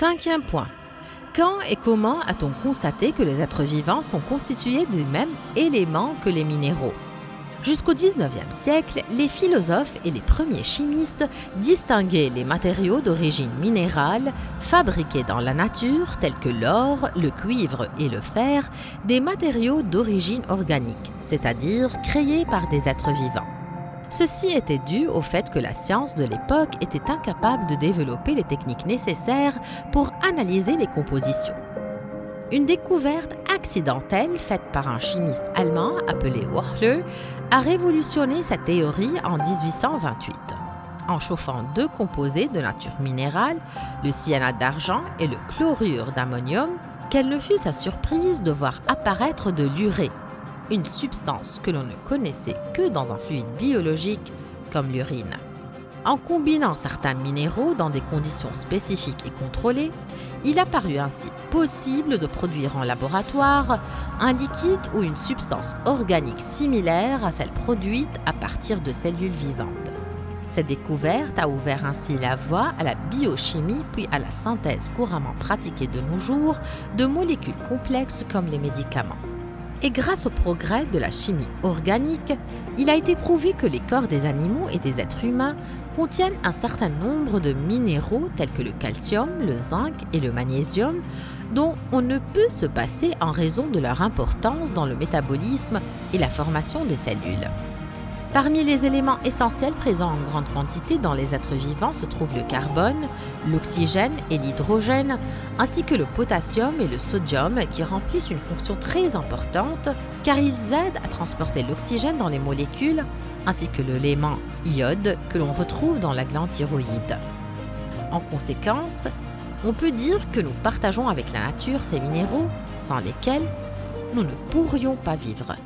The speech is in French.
Cinquième point. Quand et comment a-t-on constaté que les êtres vivants sont constitués des mêmes éléments que les minéraux? Jusqu'au XIXe siècle, les philosophes et les premiers chimistes distinguaient les matériaux d'origine minérale, fabriqués dans la nature, tels que l'or, le cuivre et le fer, des matériaux d'origine organique, c'est-à-dire créés par des êtres vivants. Ceci était dû au fait que la science de l'époque était incapable de développer les techniques nécessaires pour analyser les compositions. Une découverte accidentelle faite par un chimiste allemand appelé Wörthler a révolutionné cette théorie en 1828 en chauffant deux composés de nature minérale, le cyanate d'argent et le chlorure d'ammonium, quelle ne fut sa surprise de voir apparaître de l'urée, une substance que l'on ne connaissait que dans un fluide biologique comme l'urine. En combinant certains minéraux dans des conditions spécifiques et contrôlées, il a paru ainsi possible de produire en laboratoire un liquide ou une substance organique similaire à celle produite à partir de cellules vivantes. Cette découverte a ouvert ainsi la voie à la biochimie puis à la synthèse couramment pratiquée de nos jours de molécules complexes comme les médicaments. Et grâce au progrès de la chimie organique, il a été prouvé que les corps des animaux et des êtres humains contiennent un certain nombre de minéraux tels que le calcium, le zinc et le magnésium, dont on ne peut se passer en raison de leur importance dans le métabolisme et la formation des cellules. Parmi les éléments essentiels présents en grande quantité dans les êtres vivants se trouvent le carbone, l'oxygène et l'hydrogène, ainsi que le potassium et le sodium qui remplissent une fonction très importante car ils aident à transporter l'oxygène dans les molécules, ainsi que l'élément iode que l'on retrouve dans la glande thyroïde. En conséquence, on peut dire que nous partageons avec la nature ces minéraux sans lesquels nous ne pourrions pas vivre.